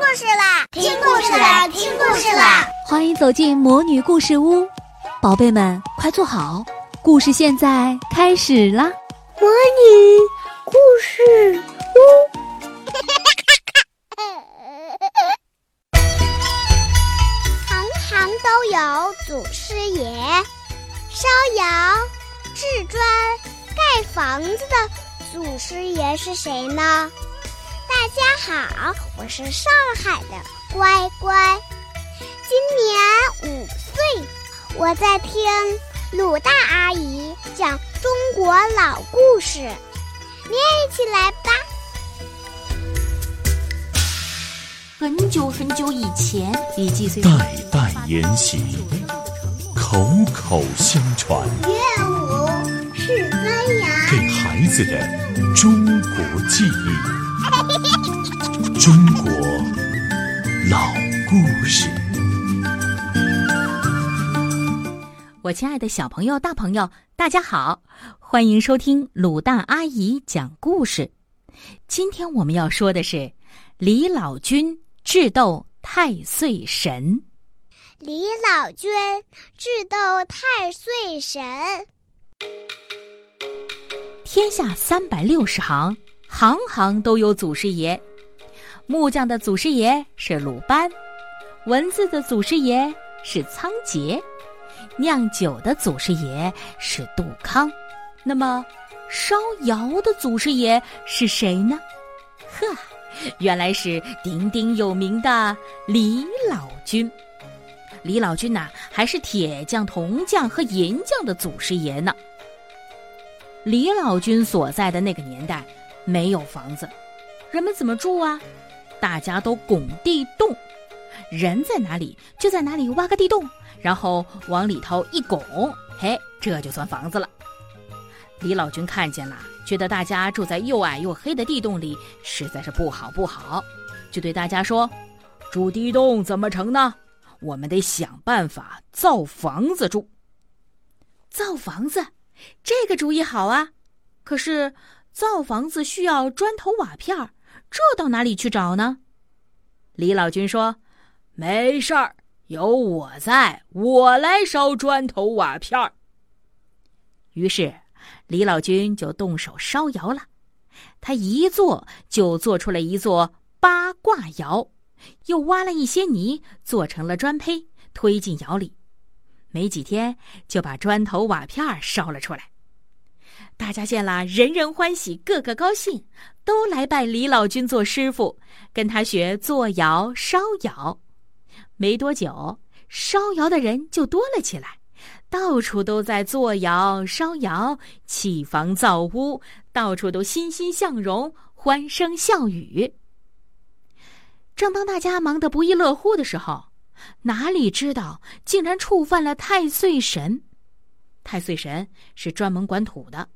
故事啦！听故事啦！听故事啦！欢迎走进魔女故事屋，宝贝们快坐好，故事现在开始啦！魔女故事屋，行行都有祖师爷，烧窑、制砖、盖房子的祖师爷是谁呢？大家好，我是上海的乖乖，今年五岁，我在听鲁大阿姨讲中国老故事，你也一起来吧。很久很久以前，李继岁代代沿袭，口口相传，乐舞是尊给，孩子的中国记忆。中国老故事。我亲爱的小朋友、大朋友，大家好，欢迎收听鲁大阿姨讲故事。今天我们要说的是李老君智斗太岁神。李老君智斗太岁神。天下三百六十行，行行都有祖师爷。木匠的祖师爷是鲁班，文字的祖师爷是仓颉，酿酒的祖师爷是杜康。那么，烧窑的祖师爷是谁呢？呵，原来是鼎鼎有名的李老君。李老君呐、还是铁匠、铜匠和银匠的祖师爷呢。李老君所在的那个年代，没有房子，人们怎么住啊？大家都拱地洞，人在哪里就在哪里挖个地洞，然后往里头一拱，嘿，这就算房子了。李老君看见了，觉得大家住在又矮又黑的地洞里实在是不好不好，就对大家说：“住地洞怎么成呢？我们得想办法造房子住。”造房子，这个主意好啊！可是造房子需要砖头瓦片儿，这到哪里去找呢？李老君说：“没事儿，有我在，我来烧砖头瓦片儿。”于是，李老君就动手烧窑了。他一做就做出了一座八卦窑，又挖了一些泥，做成了砖坯，推进窑里。没几天，就把砖头瓦片儿烧了出来。大家见了，人人欢喜，个个高兴，都来拜李老君做师傅，跟他学做窑、烧窑。没多久，烧窑的人就多了起来，到处都在做窑、烧窑、砌房造屋，到处都欣欣向荣，欢声笑语。正当大家忙得不亦乐乎的时候，哪里知道竟然触犯了太岁神。太岁神是专门管土的。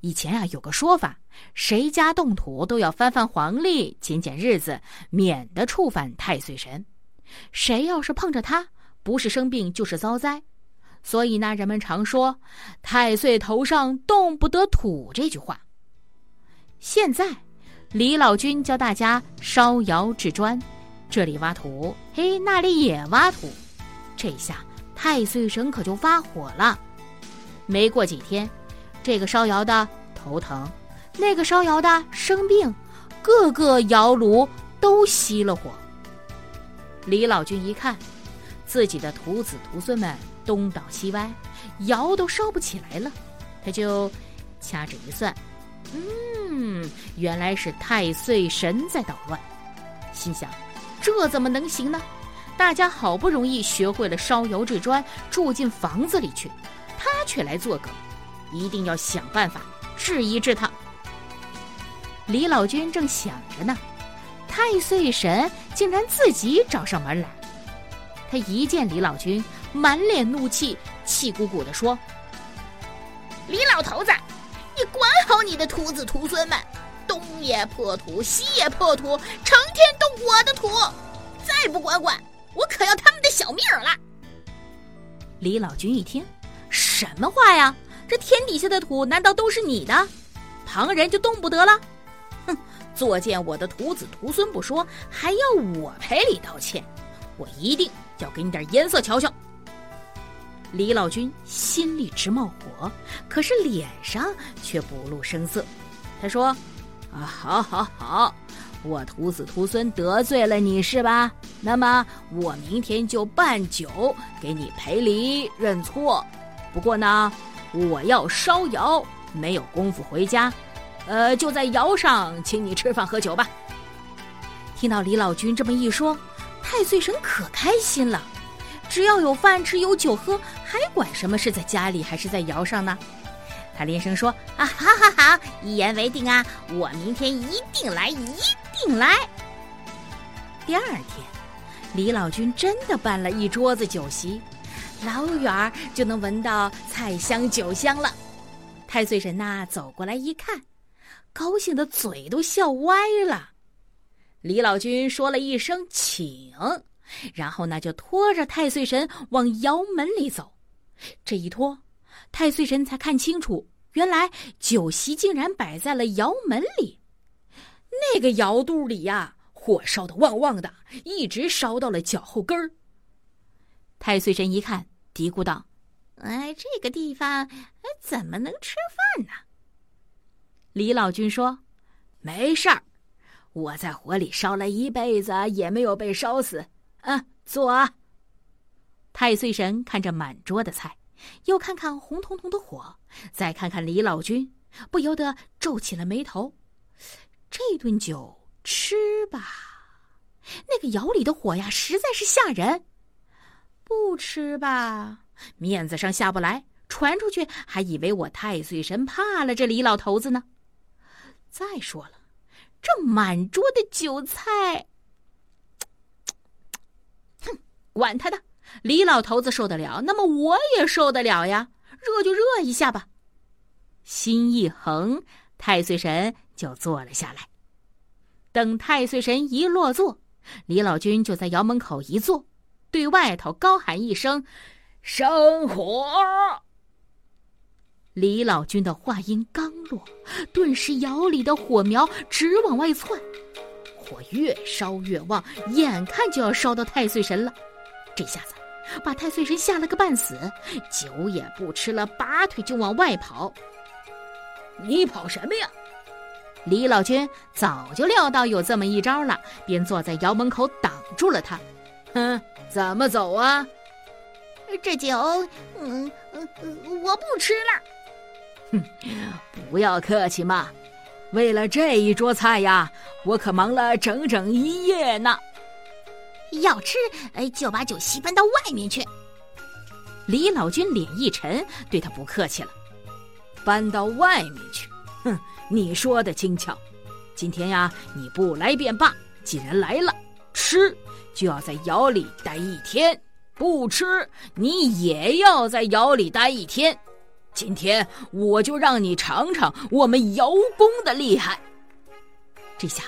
以前啊，有个说法，谁家动土都要翻翻黄历，捡捡日子，免得触犯太岁神。谁要是碰着他，不是生病就是遭灾。所以呢，人们常说“太岁头上动不得土”这句话。现在，李老君教大家烧窑制砖，这里挖土，嘿，那里也挖土。这下太岁神可就发火了。没过几天。这个烧窑的头疼，那个烧窑的生病，各个窑炉都熄了火。李老君一看，自己的徒子徒孙们东倒西歪，窑都烧不起来了，他就掐指一算，嗯，原来是太岁神在捣乱。心想，这怎么能行呢？大家好不容易学会了烧窑制砖，住进房子里去，他却来作梗。一定要想办法治一治他。李老君正想着呢，太岁神竟然自己找上门来。他一见李老君，满脸怒气，气鼓鼓地说：“李老头子，你管好你的徒子徒孙们，东也破土，西也破土，成天动我的土，再不管管，我可要他们的小命了。”李老君一听，什么话呀？这天底下的土难道都是你的？旁人就动不得了？哼，作践我的徒子徒孙不说，还要我赔礼道歉，我一定要给你点颜色瞧瞧。李老君心里直冒火，可是脸上却不露声色。他说：“啊，好，好，好，我徒子徒孙得罪了你是吧？那么我明天就办酒给你赔礼认错。不过呢，我要烧窑，没有功夫回家，呃，就在窑上请你吃饭喝酒吧。”听到李老君这么一说，太岁神可开心了。只要有饭吃有酒喝，还管什么是在家里还是在窑上呢？他连声说：“啊，好好好，一言为定啊！我明天一定来，一定来。”第二天，李老君真的办了一桌子酒席，老远就能闻到菜香酒香了。太岁神呐，走过来一看，高兴的嘴都笑歪了。李老君说了一声“请”。然后呢，就拖着太岁神往窑门里走。这一拖，太岁神才看清楚，原来酒席竟然摆在了窑门里。那个窑肚里呀，火烧的旺旺的，一直烧到了脚后跟儿。太岁神一看，嘀咕道：“哎，这个地方怎么能吃饭呢？”李老君说：“没事儿，我在火里烧了一辈子，也没有被烧死。”啊，坐啊！太岁神看着满桌的菜，又看看红彤彤的火，再看看李老君，不由得皱起了眉头。这顿酒吃吧，那个窑里的火呀，实在是吓人；不吃吧，面子上下不来，传出去还以为我太岁神怕了这李老头子呢。再说了，这满桌的酒菜。哼管他的，李老头子受得了，那么我也受得了呀！热就热一下吧。心一横，太岁神就坐了下来。等太岁神一落座，李老君就在窑门口一坐，对外头高喊一声：“生火！”李老君的话音刚落，顿时窑里的火苗直往外窜，火越烧越旺，眼看就要烧到太岁神了。这下子把太岁神吓了个半死，酒也不吃了，拔腿就往外跑。你跑什么呀？李老君早就料到有这么一招了，便坐在窑门口挡住了他。哼，怎么走啊？这酒，嗯嗯，我不吃了。哼，不要客气嘛，为了这一桌菜呀，我可忙了整整一夜呢。要吃，哎，就把酒席搬到外面去。李老君脸一沉，对他不客气了。搬到外面去？哼，你说的轻巧。今天呀，你不来便罢。既然来了，吃就要在窑里待一天；不吃，你也要在窑里待一天。今天我就让你尝尝我们窑工的厉害。这下，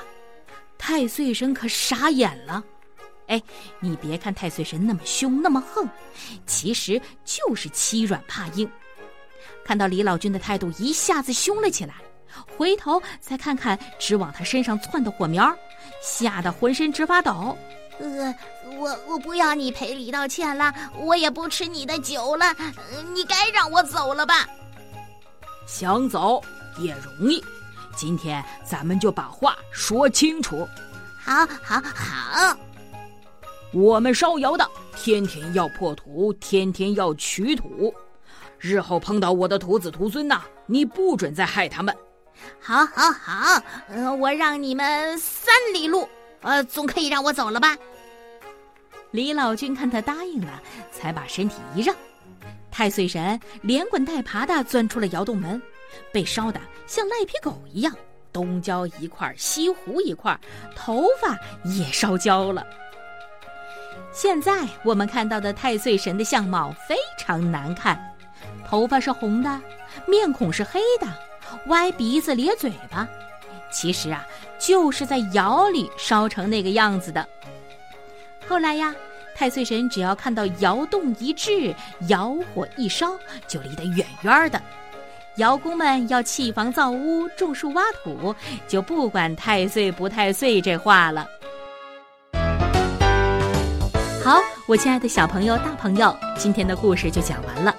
太岁神可傻眼了。哎，你别看太岁神那么凶那么横，其实就是欺软怕硬。看到李老君的态度一下子凶了起来，回头再看看直往他身上窜的火苗，吓得浑身直发抖。呃，我我不要你赔礼道歉了，我也不吃你的酒了，你该让我走了吧？想走也容易，今天咱们就把话说清楚。好，好，好。我们烧窑的天天要破土，天天要取土。日后碰到我的徒子徒孙呐，你不准再害他们。好，好，好，呃，我让你们三里路，呃，总可以让我走了吧？李老君看他答应了，才把身体一让。太岁神连滚带爬的钻出了窑洞门，被烧得像赖皮狗一样，东焦一块，西糊一块，头发也烧焦了。现在我们看到的太岁神的相貌非常难看，头发是红的，面孔是黑的，歪鼻子咧嘴巴。其实啊，就是在窑里烧成那个样子的。后来呀，太岁神只要看到窑洞一至，窑火一烧，就离得远远的。窑工们要砌房造屋、种树挖土，就不管太岁不太岁这话了。好，我亲爱的小朋友、大朋友，今天的故事就讲完了。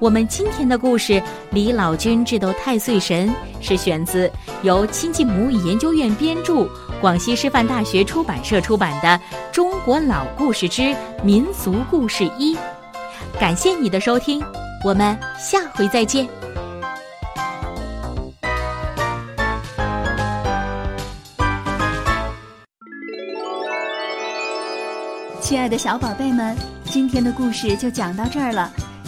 我们今天的故事《李老君智斗太岁神》是选自由亲近母语研究院编著、广西师范大学出版社出版的《中国老故事之民俗故事一》。感谢你的收听，我们下回再见。亲爱的小宝贝们，今天的故事就讲到这儿了。